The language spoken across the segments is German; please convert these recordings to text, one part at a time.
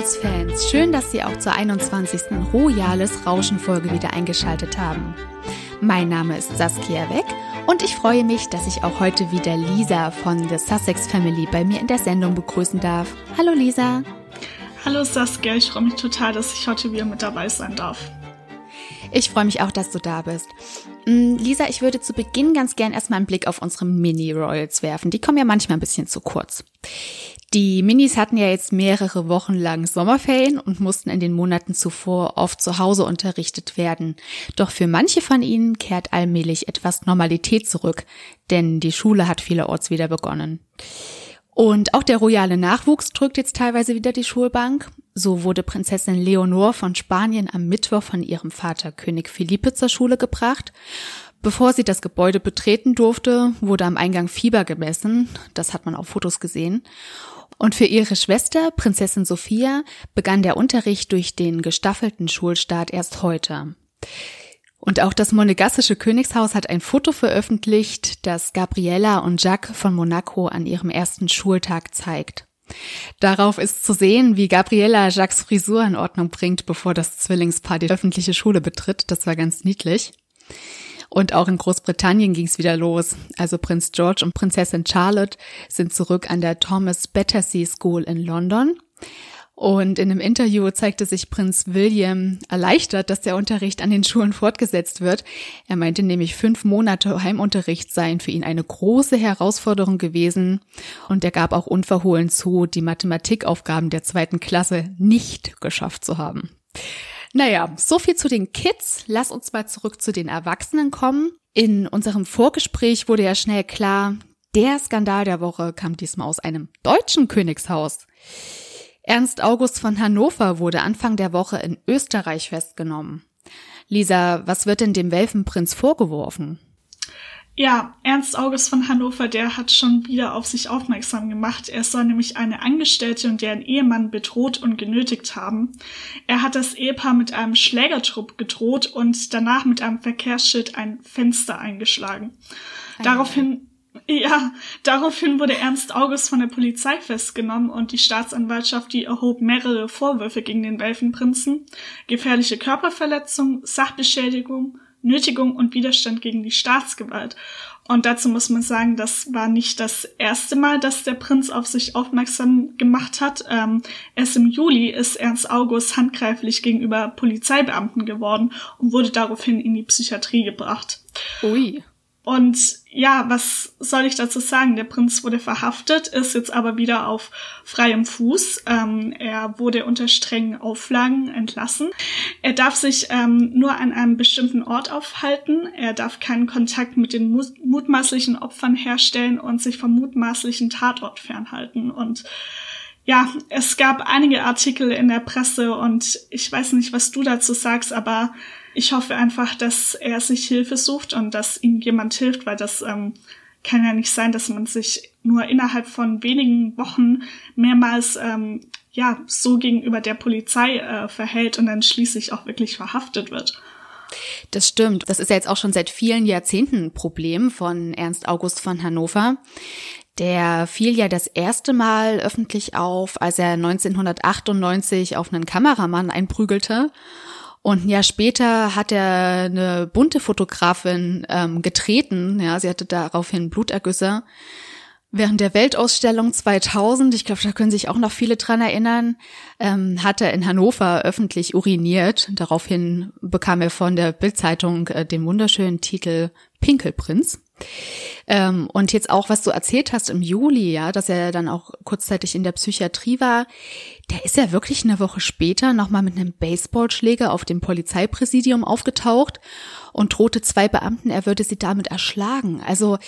Beatles-Fans, schön, dass Sie auch zur 21. Royales Rauschen-Folge wieder eingeschaltet haben. Mein Name ist Saskia Weck und ich freue mich, dass ich auch heute wieder Lisa von The Sussex Family bei mir in der Sendung begrüßen darf. Hallo Lisa. Hallo Saskia, ich freue mich total, dass ich heute wieder mit dabei sein darf. Ich freue mich auch, dass du da bist. Mm, Lisa, ich würde zu Beginn ganz gern erstmal einen Blick auf unsere Mini-Royals werfen. Die kommen ja manchmal ein bisschen zu kurz. Die Minis hatten ja jetzt mehrere Wochen lang Sommerferien und mussten in den Monaten zuvor oft zu Hause unterrichtet werden. Doch für manche von ihnen kehrt allmählich etwas Normalität zurück, denn die Schule hat vielerorts wieder begonnen. Und auch der royale Nachwuchs drückt jetzt teilweise wieder die Schulbank. So wurde Prinzessin Leonor von Spanien am Mittwoch von ihrem Vater König Philippe zur Schule gebracht. Bevor sie das Gebäude betreten durfte, wurde am Eingang Fieber gemessen. Das hat man auf Fotos gesehen. Und für ihre Schwester, Prinzessin Sophia, begann der Unterricht durch den gestaffelten Schulstart erst heute. Und auch das monegassische Königshaus hat ein Foto veröffentlicht, das Gabriella und Jacques von Monaco an ihrem ersten Schultag zeigt. Darauf ist zu sehen, wie Gabriella Jacques Frisur in Ordnung bringt, bevor das Zwillingspaar die öffentliche Schule betritt. Das war ganz niedlich. Und auch in Großbritannien ging es wieder los. Also Prinz George und Prinzessin Charlotte sind zurück an der Thomas Battersea School in London. Und in einem Interview zeigte sich Prinz William erleichtert, dass der Unterricht an den Schulen fortgesetzt wird. Er meinte nämlich, fünf Monate Heimunterricht seien für ihn eine große Herausforderung gewesen. Und er gab auch unverhohlen zu, die Mathematikaufgaben der zweiten Klasse nicht geschafft zu haben. Naja, so viel zu den Kids. Lass uns mal zurück zu den Erwachsenen kommen. In unserem Vorgespräch wurde ja schnell klar, der Skandal der Woche kam diesmal aus einem deutschen Königshaus. Ernst August von Hannover wurde Anfang der Woche in Österreich festgenommen. Lisa, was wird denn dem Welfenprinz vorgeworfen? Ja, Ernst August von Hannover, der hat schon wieder auf sich aufmerksam gemacht. Er soll nämlich eine Angestellte und deren Ehemann bedroht und genötigt haben. Er hat das Ehepaar mit einem Schlägertrupp gedroht und danach mit einem Verkehrsschild ein Fenster eingeschlagen. Daraufhin ja, daraufhin wurde Ernst August von der Polizei festgenommen und die Staatsanwaltschaft, die erhob mehrere Vorwürfe gegen den Welfenprinzen. Gefährliche Körperverletzung, Sachbeschädigung, Nötigung und Widerstand gegen die Staatsgewalt. Und dazu muss man sagen, das war nicht das erste Mal, dass der Prinz auf sich aufmerksam gemacht hat. Ähm, erst im Juli ist Ernst August handgreiflich gegenüber Polizeibeamten geworden und wurde daraufhin in die Psychiatrie gebracht. Ui. Und ja, was soll ich dazu sagen? Der Prinz wurde verhaftet, ist jetzt aber wieder auf freiem Fuß. Ähm, er wurde unter strengen Auflagen entlassen. Er darf sich ähm, nur an einem bestimmten Ort aufhalten. Er darf keinen Kontakt mit den mutmaßlichen Opfern herstellen und sich vom mutmaßlichen Tatort fernhalten. Und ja, es gab einige Artikel in der Presse und ich weiß nicht, was du dazu sagst, aber ich hoffe einfach, dass er sich Hilfe sucht und dass ihm jemand hilft, weil das ähm, kann ja nicht sein, dass man sich nur innerhalb von wenigen Wochen mehrmals ähm, ja so gegenüber der Polizei äh, verhält und dann schließlich auch wirklich verhaftet wird. Das stimmt. Das ist ja jetzt auch schon seit vielen Jahrzehnten ein Problem von Ernst August von Hannover. Der fiel ja das erste Mal öffentlich auf, als er 1998 auf einen Kameramann einprügelte und ein Jahr später hat er eine bunte Fotografin ähm, getreten. Ja, sie hatte daraufhin Blutergüsse. Während der Weltausstellung 2000, ich glaube, da können sich auch noch viele dran erinnern, ähm, hat er in Hannover öffentlich uriniert. Daraufhin bekam er von der Bildzeitung äh, den wunderschönen Titel Pinkelprinz. Ähm, und jetzt auch, was du erzählt hast im Juli, ja, dass er dann auch kurzzeitig in der Psychiatrie war, der ist ja wirklich eine Woche später nochmal mit einem Baseballschläger auf dem Polizeipräsidium aufgetaucht und drohte zwei Beamten, er würde sie damit erschlagen. Also,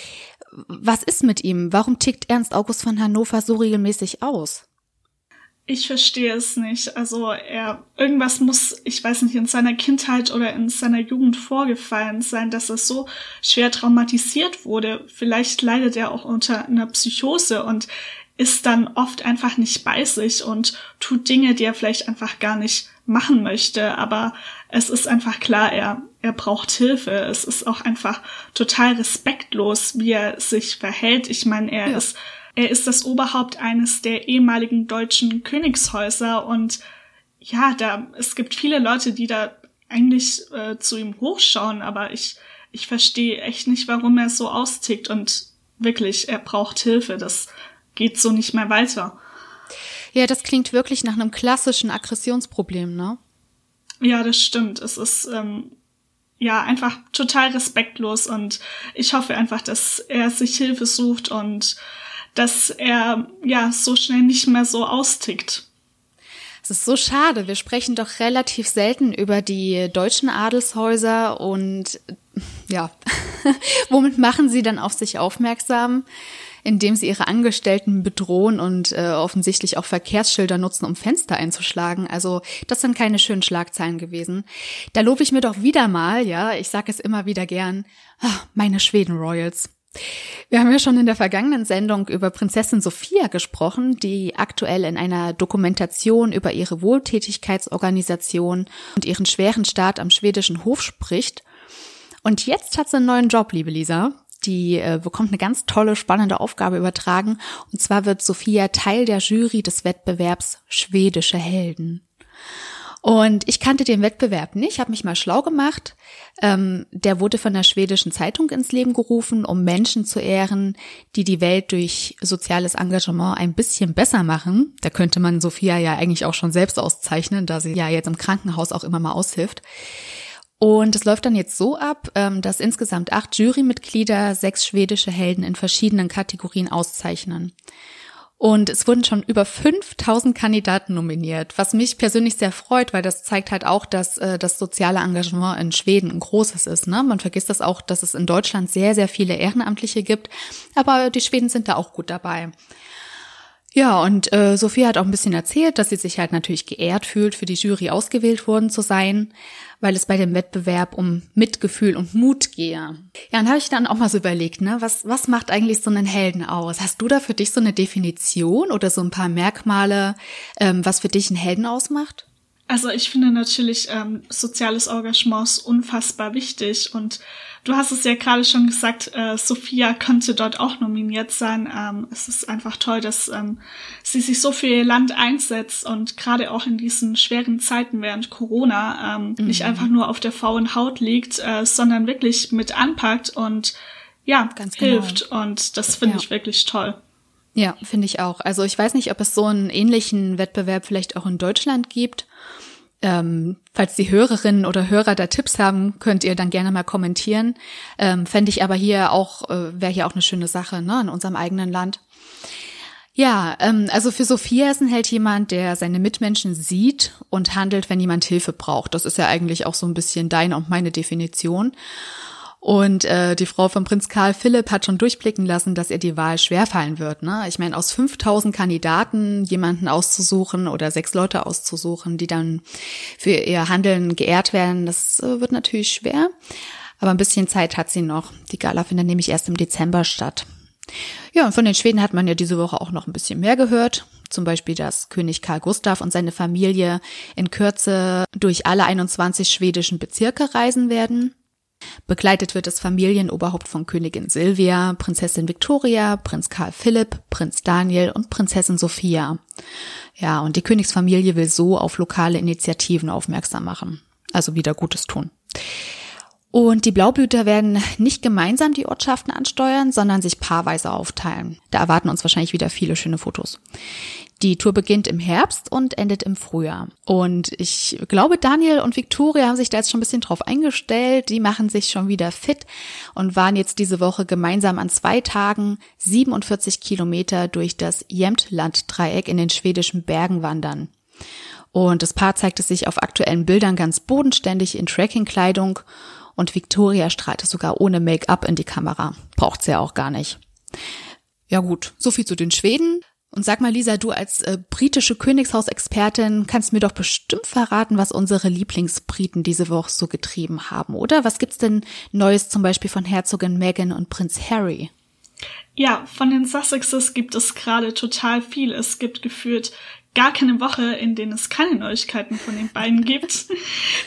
was ist mit ihm? Warum tickt Ernst August von Hannover so regelmäßig aus? Ich verstehe es nicht. Also er irgendwas muss, ich weiß nicht, in seiner Kindheit oder in seiner Jugend vorgefallen sein, dass er so schwer traumatisiert wurde. Vielleicht leidet er auch unter einer Psychose und ist dann oft einfach nicht bei sich und tut Dinge, die er vielleicht einfach gar nicht machen möchte. Aber es ist einfach klar, er, er braucht Hilfe. Es ist auch einfach total respektlos, wie er sich verhält. Ich meine, er ja. ist Er ist das Oberhaupt eines der ehemaligen deutschen Königshäuser und ja, da es gibt viele Leute, die da eigentlich äh, zu ihm hochschauen, aber ich ich verstehe echt nicht, warum er so austickt und wirklich, er braucht Hilfe. Das geht so nicht mehr weiter. Ja, das klingt wirklich nach einem klassischen Aggressionsproblem, ne? Ja, das stimmt. Es ist ähm, ja einfach total respektlos und ich hoffe einfach, dass er sich Hilfe sucht und dass er ja so schnell nicht mehr so austickt. Es ist so schade. Wir sprechen doch relativ selten über die deutschen Adelshäuser und ja, womit machen sie dann auf sich aufmerksam? Indem sie ihre Angestellten bedrohen und äh, offensichtlich auch Verkehrsschilder nutzen, um Fenster einzuschlagen. Also das sind keine schönen Schlagzeilen gewesen. Da lobe ich mir doch wieder mal, ja, ich sage es immer wieder gern, ach, meine Schweden Royals. Wir haben ja schon in der vergangenen Sendung über Prinzessin Sophia gesprochen, die aktuell in einer Dokumentation über ihre Wohltätigkeitsorganisation und ihren schweren Start am schwedischen Hof spricht. Und jetzt hat sie einen neuen Job, liebe Lisa. Die äh, bekommt eine ganz tolle, spannende Aufgabe übertragen. Und zwar wird Sophia Teil der Jury des Wettbewerbs Schwedische Helden. Und ich kannte den Wettbewerb nicht, habe mich mal schlau gemacht. Ähm, der wurde von der schwedischen Zeitung ins Leben gerufen, um Menschen zu ehren, die die Welt durch soziales Engagement ein bisschen besser machen. Da könnte man Sophia ja eigentlich auch schon selbst auszeichnen, da sie ja jetzt im Krankenhaus auch immer mal aushilft. Und es läuft dann jetzt so ab, ähm, dass insgesamt acht Jurymitglieder sechs schwedische Helden in verschiedenen Kategorien auszeichnen. Und es wurden schon über 5000 Kandidaten nominiert, was mich persönlich sehr freut, weil das zeigt halt auch, dass äh, das soziale Engagement in Schweden ein großes ist. Ne? Man vergisst das auch, dass es in Deutschland sehr, sehr viele Ehrenamtliche gibt, aber die Schweden sind da auch gut dabei. Ja, und äh, Sophie hat auch ein bisschen erzählt, dass sie sich halt natürlich geehrt fühlt, für die Jury ausgewählt worden zu sein weil es bei dem Wettbewerb um Mitgefühl und Mut gehe. Ja, dann habe ich dann auch mal so überlegt, ne, was, was macht eigentlich so einen Helden aus? Hast du da für dich so eine Definition oder so ein paar Merkmale, ähm, was für dich einen Helden ausmacht? Also ich finde natürlich ähm, soziales Engagement unfassbar wichtig und du hast es ja gerade schon gesagt, äh, Sophia könnte dort auch nominiert sein. Ähm, es ist einfach toll, dass ähm, sie sich so für ihr Land einsetzt und gerade auch in diesen schweren Zeiten während Corona ähm, mhm. nicht einfach nur auf der faulen Haut liegt, äh, sondern wirklich mit anpackt und ja, Ganz genau. hilft. Genau. Und das finde ja. ich wirklich toll. Ja, finde ich auch. Also ich weiß nicht, ob es so einen ähnlichen Wettbewerb vielleicht auch in Deutschland gibt. Ähm, falls die Hörerinnen oder Hörer da Tipps haben, könnt ihr dann gerne mal kommentieren. Ähm, Fände ich aber hier auch, äh, wäre hier auch eine schöne Sache, ne, in unserem eigenen Land. Ja, ähm, also für Sophia ist ein Held jemand, der seine Mitmenschen sieht und handelt, wenn jemand Hilfe braucht. Das ist ja eigentlich auch so ein bisschen deine und meine Definition. Und äh, die Frau von Prinz Karl Philipp hat schon durchblicken lassen, dass ihr die Wahl schwerfallen wird. Ne? Ich meine, aus 5000 Kandidaten jemanden auszusuchen oder sechs Leute auszusuchen, die dann für ihr Handeln geehrt werden, das äh, wird natürlich schwer. Aber ein bisschen Zeit hat sie noch. Die Gala findet nämlich erst im Dezember statt. Ja, und von den Schweden hat man ja diese Woche auch noch ein bisschen mehr gehört. Zum Beispiel, dass König Karl Gustav und seine Familie in Kürze durch alle 21 schwedischen Bezirke reisen werden. Begleitet wird das Familienoberhaupt von Königin Silvia, Prinzessin Victoria, Prinz Karl Philipp, Prinz Daniel und Prinzessin Sophia. Ja, und die Königsfamilie will so auf lokale Initiativen aufmerksam machen. Also wieder Gutes tun. Und die Blaublüter werden nicht gemeinsam die Ortschaften ansteuern, sondern sich paarweise aufteilen. Da erwarten uns wahrscheinlich wieder viele schöne Fotos. Die Tour beginnt im Herbst und endet im Frühjahr. Und ich glaube, Daniel und Victoria haben sich da jetzt schon ein bisschen drauf eingestellt. Die machen sich schon wieder fit und waren jetzt diese Woche gemeinsam an zwei Tagen 47 Kilometer durch das Jämtland-Dreieck in den schwedischen Bergen wandern. Und das Paar zeigte sich auf aktuellen Bildern ganz bodenständig in Trekkingkleidung und Victoria strahlte sogar ohne Make-up in die Kamera. Braucht sie ja auch gar nicht. Ja gut, so viel zu den Schweden. Und sag mal, Lisa, du als äh, britische Königshausexpertin kannst mir doch bestimmt verraten, was unsere Lieblingsbriten diese Woche so getrieben haben, oder? Was gibt's denn Neues zum Beispiel von Herzogin Meghan und Prinz Harry? Ja, von den Sussexes gibt es gerade total viel. Es gibt gefühlt gar keine Woche, in denen es keine Neuigkeiten von den beiden gibt.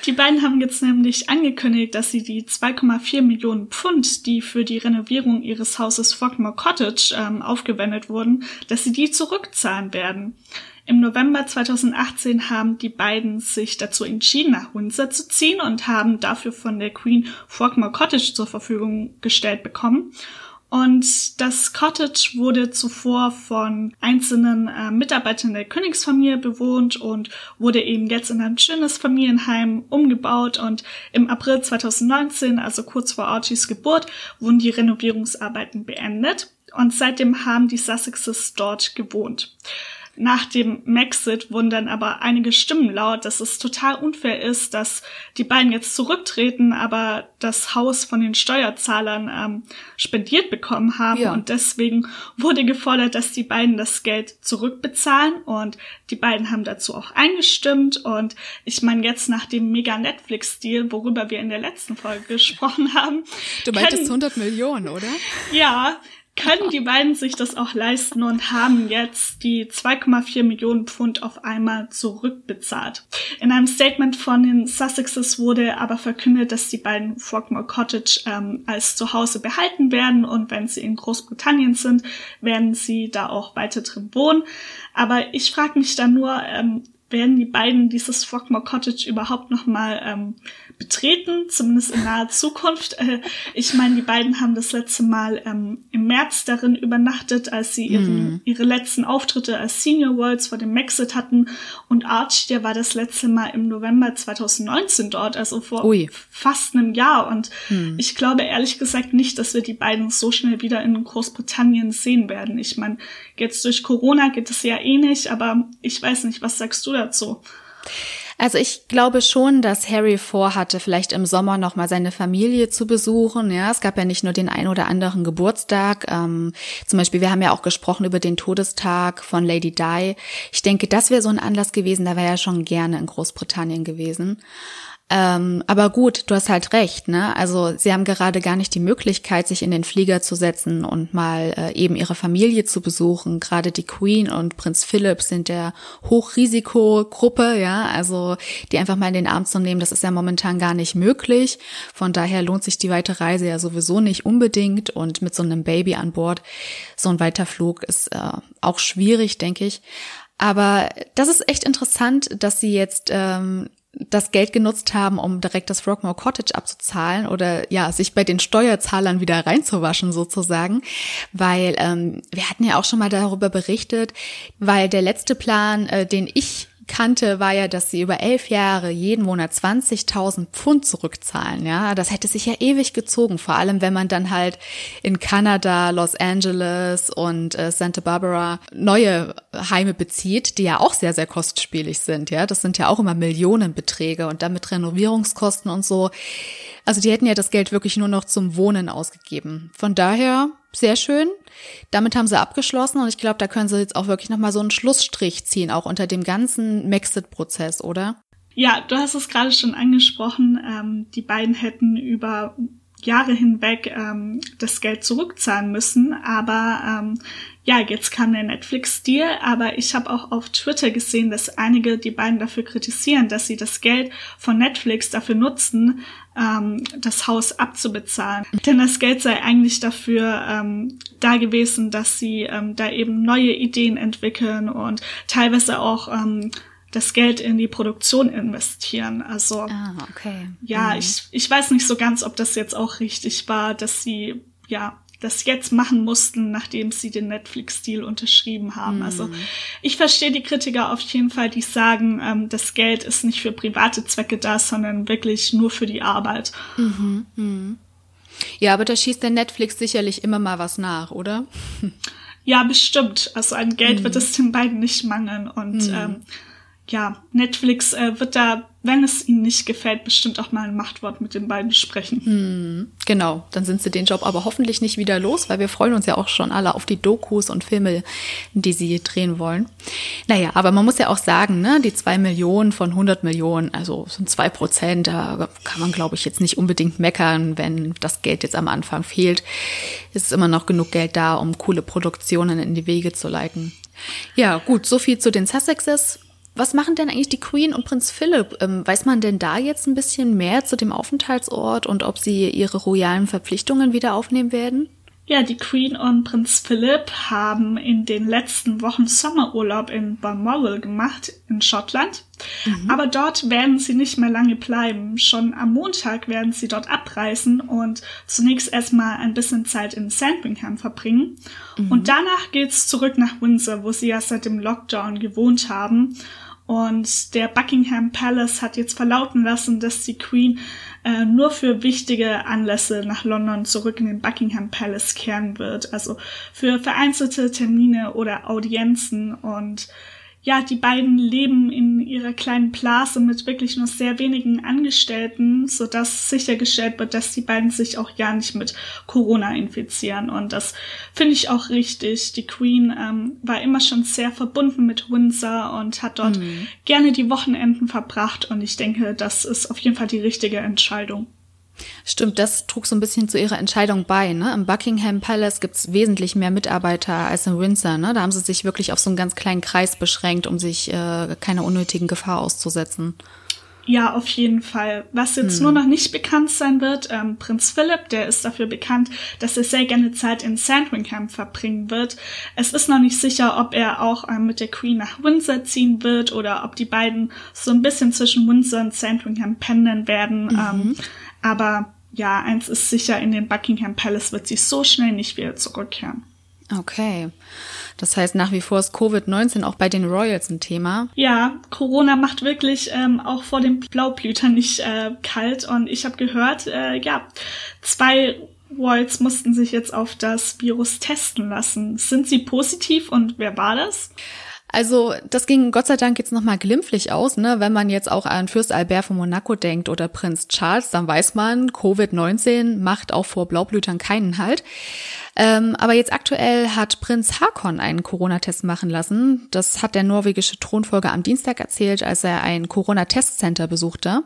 Die beiden haben jetzt nämlich angekündigt, dass sie die 2,4 Millionen Pfund, die für die Renovierung ihres Hauses Frogmore Cottage ähm, aufgewendet wurden, dass sie die zurückzahlen werden. Im November 2018 haben die beiden sich dazu entschieden, nach Windsor zu ziehen und haben dafür von der Queen Frogmore Cottage zur Verfügung gestellt bekommen. Und das Cottage wurde zuvor von einzelnen äh, Mitarbeitern der Königsfamilie bewohnt und wurde eben jetzt in ein schönes Familienheim umgebaut. Und im April 2019, also kurz vor Archies Geburt, wurden die Renovierungsarbeiten beendet. Und seitdem haben die Sussexes dort gewohnt. Nach dem Maxit wurden dann aber einige Stimmen laut, dass es total unfair ist, dass die beiden jetzt zurücktreten, aber das Haus von den Steuerzahlern ähm, spendiert bekommen haben. Ja. Und deswegen wurde gefordert, dass die beiden das Geld zurückbezahlen. Und die beiden haben dazu auch eingestimmt. Und ich meine, jetzt nach dem mega Netflix-Deal, worüber wir in der letzten Folge gesprochen haben. Du meintest 100 Millionen, oder? Ja, können die beiden sich das auch leisten und haben jetzt die 2,4 Millionen Pfund auf einmal zurückbezahlt. In einem Statement von den Sussexes wurde aber verkündet, dass die beiden Frogmore Cottage ähm, als Zuhause behalten werden und wenn sie in Großbritannien sind, werden sie da auch weiter drin wohnen. Aber ich frage mich dann nur, ähm, werden die beiden dieses Frogmore Cottage überhaupt noch mal ähm, betreten, zumindest in naher Zukunft. Äh, ich meine, die beiden haben das letzte Mal ähm, im März darin übernachtet, als sie ihren, mm. ihre letzten Auftritte als Senior Worlds vor dem Maxit hatten. Und Archie, der war das letzte Mal im November 2019 dort, also vor Ui. fast einem Jahr. Und mm. ich glaube ehrlich gesagt nicht, dass wir die beiden so schnell wieder in Großbritannien sehen werden. Ich meine, jetzt durch Corona geht es ja eh nicht, aber ich weiß nicht, was sagst du dazu? Also ich glaube schon, dass Harry vorhatte, vielleicht im Sommer noch mal seine Familie zu besuchen. Ja, es gab ja nicht nur den ein oder anderen Geburtstag. Ähm, zum Beispiel, wir haben ja auch gesprochen über den Todestag von Lady Di. Ich denke, das wäre so ein Anlass gewesen. Da wäre er schon gerne in Großbritannien gewesen. Ähm, aber gut, du hast halt recht, ne? Also sie haben gerade gar nicht die Möglichkeit, sich in den Flieger zu setzen und mal äh, eben ihre Familie zu besuchen. Gerade die Queen und Prinz Philipp sind der Hochrisikogruppe, ja, also die einfach mal in den Arm zu nehmen, das ist ja momentan gar nicht möglich. Von daher lohnt sich die weite Reise ja sowieso nicht unbedingt und mit so einem Baby an Bord, so ein Weiterflug ist äh, auch schwierig, denke ich. Aber das ist echt interessant, dass sie jetzt ähm, das Geld genutzt haben, um direkt das Frogmore Cottage abzuzahlen oder ja, sich bei den Steuerzahlern wieder reinzuwaschen sozusagen, weil ähm, wir hatten ja auch schon mal darüber berichtet, weil der letzte Plan, äh, den ich kannte, war ja, dass sie über elf Jahre jeden Monat 20.000 Pfund zurückzahlen. Ja, das hätte sich ja ewig gezogen, vor allem wenn man dann halt in Kanada, Los Angeles und äh, Santa Barbara neue Heime bezieht, die ja auch sehr, sehr kostspielig sind. Ja, das sind ja auch immer Millionenbeträge und damit Renovierungskosten und so. Also die hätten ja das Geld wirklich nur noch zum Wohnen ausgegeben. Von daher sehr schön. Damit haben sie abgeschlossen und ich glaube, da können sie jetzt auch wirklich nochmal so einen Schlussstrich ziehen, auch unter dem ganzen Maxit-Prozess, oder? Ja, du hast es gerade schon angesprochen. Ähm, die beiden hätten über Jahre hinweg ähm, das Geld zurückzahlen müssen, aber ähm, ja, jetzt kam der Netflix-Deal, aber ich habe auch auf Twitter gesehen, dass einige die beiden dafür kritisieren, dass sie das Geld von Netflix dafür nutzen, ähm, das Haus abzubezahlen. Denn das Geld sei eigentlich dafür ähm, da gewesen, dass sie ähm, da eben neue Ideen entwickeln und teilweise auch ähm, das Geld in die Produktion investieren. Also ah, okay. ja, mhm. ich, ich weiß nicht so ganz, ob das jetzt auch richtig war, dass sie ja das jetzt machen mussten, nachdem sie den Netflix-Deal unterschrieben haben. Mm. Also ich verstehe die Kritiker auf jeden Fall, die sagen, ähm, das Geld ist nicht für private Zwecke da, sondern wirklich nur für die Arbeit. Mhm. Mhm. Ja, aber da schießt der Netflix sicherlich immer mal was nach, oder? Ja, bestimmt. Also an Geld mhm. wird es den beiden nicht mangeln. Und mhm. ähm, ja, Netflix äh, wird da wenn es ihnen nicht gefällt, bestimmt auch mal ein Machtwort mit den beiden sprechen. Hm, genau, dann sind sie den Job aber hoffentlich nicht wieder los, weil wir freuen uns ja auch schon alle auf die Dokus und Filme, die sie drehen wollen. Naja, aber man muss ja auch sagen, ne, die zwei Millionen von 100 Millionen, also sind zwei Prozent, da kann man, glaube ich, jetzt nicht unbedingt meckern, wenn das Geld jetzt am Anfang fehlt. Ist immer noch genug Geld da, um coole Produktionen in die Wege zu leiten. Ja, gut, so viel zu den Sussexes. Was machen denn eigentlich die Queen und Prinz Philipp? Ähm, weiß man denn da jetzt ein bisschen mehr zu dem Aufenthaltsort und ob sie ihre royalen Verpflichtungen wieder aufnehmen werden? Ja, die Queen und Prinz Philipp haben in den letzten Wochen Sommerurlaub in Balmoral gemacht, in Schottland. Mhm. Aber dort werden sie nicht mehr lange bleiben. Schon am Montag werden sie dort abreisen und zunächst erstmal ein bisschen Zeit in Sandringham verbringen. Mhm. Und danach geht's zurück nach Windsor, wo sie ja seit dem Lockdown gewohnt haben. Und der Buckingham Palace hat jetzt verlauten lassen, dass die Queen äh, nur für wichtige Anlässe nach London zurück in den Buckingham Palace kehren wird. Also für vereinzelte Termine oder Audienzen und ja, die beiden leben in ihrer kleinen Blase mit wirklich nur sehr wenigen Angestellten, so dass sichergestellt wird, dass die beiden sich auch ja nicht mit Corona infizieren. Und das finde ich auch richtig. Die Queen ähm, war immer schon sehr verbunden mit Windsor und hat dort mhm. gerne die Wochenenden verbracht. Und ich denke, das ist auf jeden Fall die richtige Entscheidung. Stimmt, das trug so ein bisschen zu ihrer Entscheidung bei. Ne? Im Buckingham Palace gibt's wesentlich mehr Mitarbeiter als in Windsor. Ne? Da haben sie sich wirklich auf so einen ganz kleinen Kreis beschränkt, um sich äh, keiner unnötigen Gefahr auszusetzen. Ja, auf jeden Fall. Was jetzt hm. nur noch nicht bekannt sein wird, ähm, Prinz Philipp, der ist dafür bekannt, dass er sehr gerne Zeit in Sandringham verbringen wird. Es ist noch nicht sicher, ob er auch ähm, mit der Queen nach Windsor ziehen wird oder ob die beiden so ein bisschen zwischen Windsor und Sandringham pendeln werden. Mhm. Ähm, aber ja, eins ist sicher, in den Buckingham Palace wird sie so schnell nicht wieder zurückkehren. Okay. Das heißt, nach wie vor ist Covid-19 auch bei den Royals ein Thema. Ja, Corona macht wirklich ähm, auch vor dem Blaublüter nicht äh, kalt. Und ich habe gehört, äh, ja, zwei Royals mussten sich jetzt auf das Virus testen lassen. Sind sie positiv und wer war das? Also das ging Gott sei Dank jetzt nochmal glimpflich aus, ne? Wenn man jetzt auch an Fürst Albert von Monaco denkt oder Prinz Charles, dann weiß man, Covid-19 macht auch vor Blaublütern keinen Halt. Ähm, aber jetzt aktuell hat Prinz Hakon einen Corona-Test machen lassen. Das hat der norwegische Thronfolger am Dienstag erzählt, als er ein Corona-Testcenter besuchte.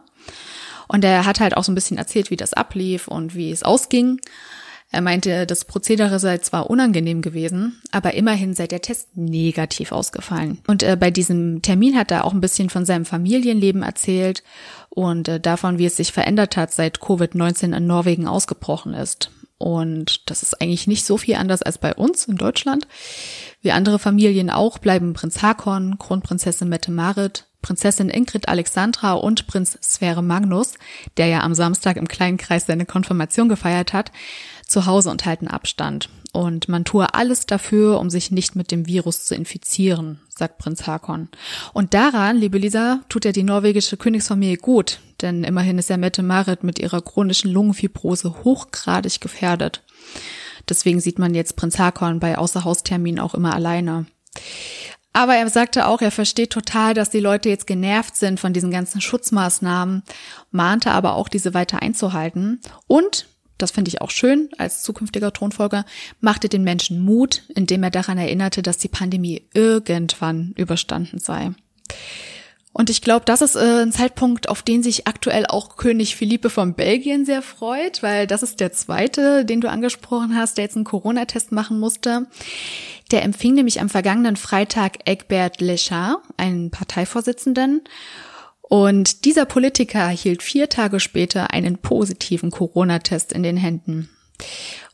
Und er hat halt auch so ein bisschen erzählt, wie das ablief und wie es ausging. Er meinte, das Prozedere sei zwar unangenehm gewesen, aber immerhin sei der Test negativ ausgefallen. Und äh, bei diesem Termin hat er auch ein bisschen von seinem Familienleben erzählt und äh, davon, wie es sich verändert hat, seit Covid-19 in Norwegen ausgebrochen ist. Und das ist eigentlich nicht so viel anders als bei uns in Deutschland. Wie andere Familien auch bleiben Prinz Hakon, Kronprinzessin Mette Marit, Prinzessin Ingrid Alexandra und Prinz Sverre Magnus, der ja am Samstag im kleinen Kreis seine Konfirmation gefeiert hat, zu Hause und halten Abstand. Und man tue alles dafür, um sich nicht mit dem Virus zu infizieren, sagt Prinz Hakon. Und daran, liebe Lisa, tut er die norwegische Königsfamilie gut, denn immerhin ist ja Mette Marit mit ihrer chronischen Lungenfibrose hochgradig gefährdet. Deswegen sieht man jetzt Prinz Hakon bei Außerhausterminen auch immer alleine. Aber er sagte auch, er versteht total, dass die Leute jetzt genervt sind von diesen ganzen Schutzmaßnahmen, mahnte aber auch, diese weiter einzuhalten. Und das finde ich auch schön als zukünftiger Thronfolger, machte den Menschen Mut, indem er daran erinnerte, dass die Pandemie irgendwann überstanden sei. Und ich glaube, das ist äh, ein Zeitpunkt, auf den sich aktuell auch König Philippe von Belgien sehr freut, weil das ist der zweite, den du angesprochen hast, der jetzt einen Corona-Test machen musste. Der empfing nämlich am vergangenen Freitag Egbert Leschard, einen Parteivorsitzenden, und dieser Politiker hielt vier Tage später einen positiven Corona-Test in den Händen.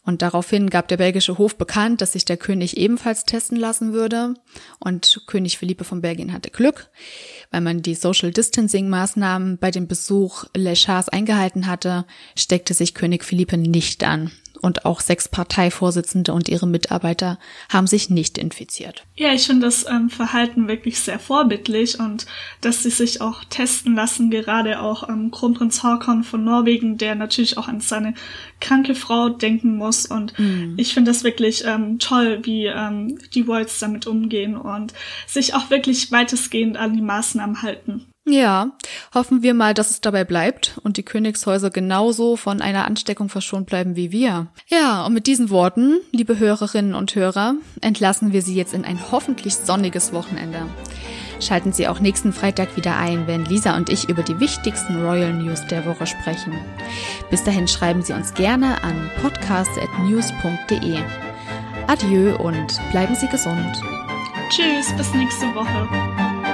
Und daraufhin gab der belgische Hof bekannt, dass sich der König ebenfalls testen lassen würde. Und König Philippe von Belgien hatte Glück, weil man die Social Distancing Maßnahmen bei dem Besuch Le Chars eingehalten hatte, steckte sich König Philippe nicht an und auch sechs Parteivorsitzende und ihre Mitarbeiter haben sich nicht infiziert. Ja, ich finde das ähm, Verhalten wirklich sehr vorbildlich und dass sie sich auch testen lassen, gerade auch ähm, Kronprinz Haakon von Norwegen, der natürlich auch an seine kranke Frau denken muss und mhm. ich finde das wirklich ähm, toll, wie ähm, die Royals damit umgehen und sich auch wirklich weitestgehend an die Maßnahmen halten. Ja, hoffen wir mal, dass es dabei bleibt und die Königshäuser genauso von einer Ansteckung verschont bleiben wie wir. Ja, und mit diesen Worten, liebe Hörerinnen und Hörer, entlassen wir Sie jetzt in ein hoffentlich sonniges Wochenende. Schalten Sie auch nächsten Freitag wieder ein, wenn Lisa und ich über die wichtigsten Royal News der Woche sprechen. Bis dahin schreiben Sie uns gerne an podcast.news.de. Adieu und bleiben Sie gesund. Tschüss, bis nächste Woche.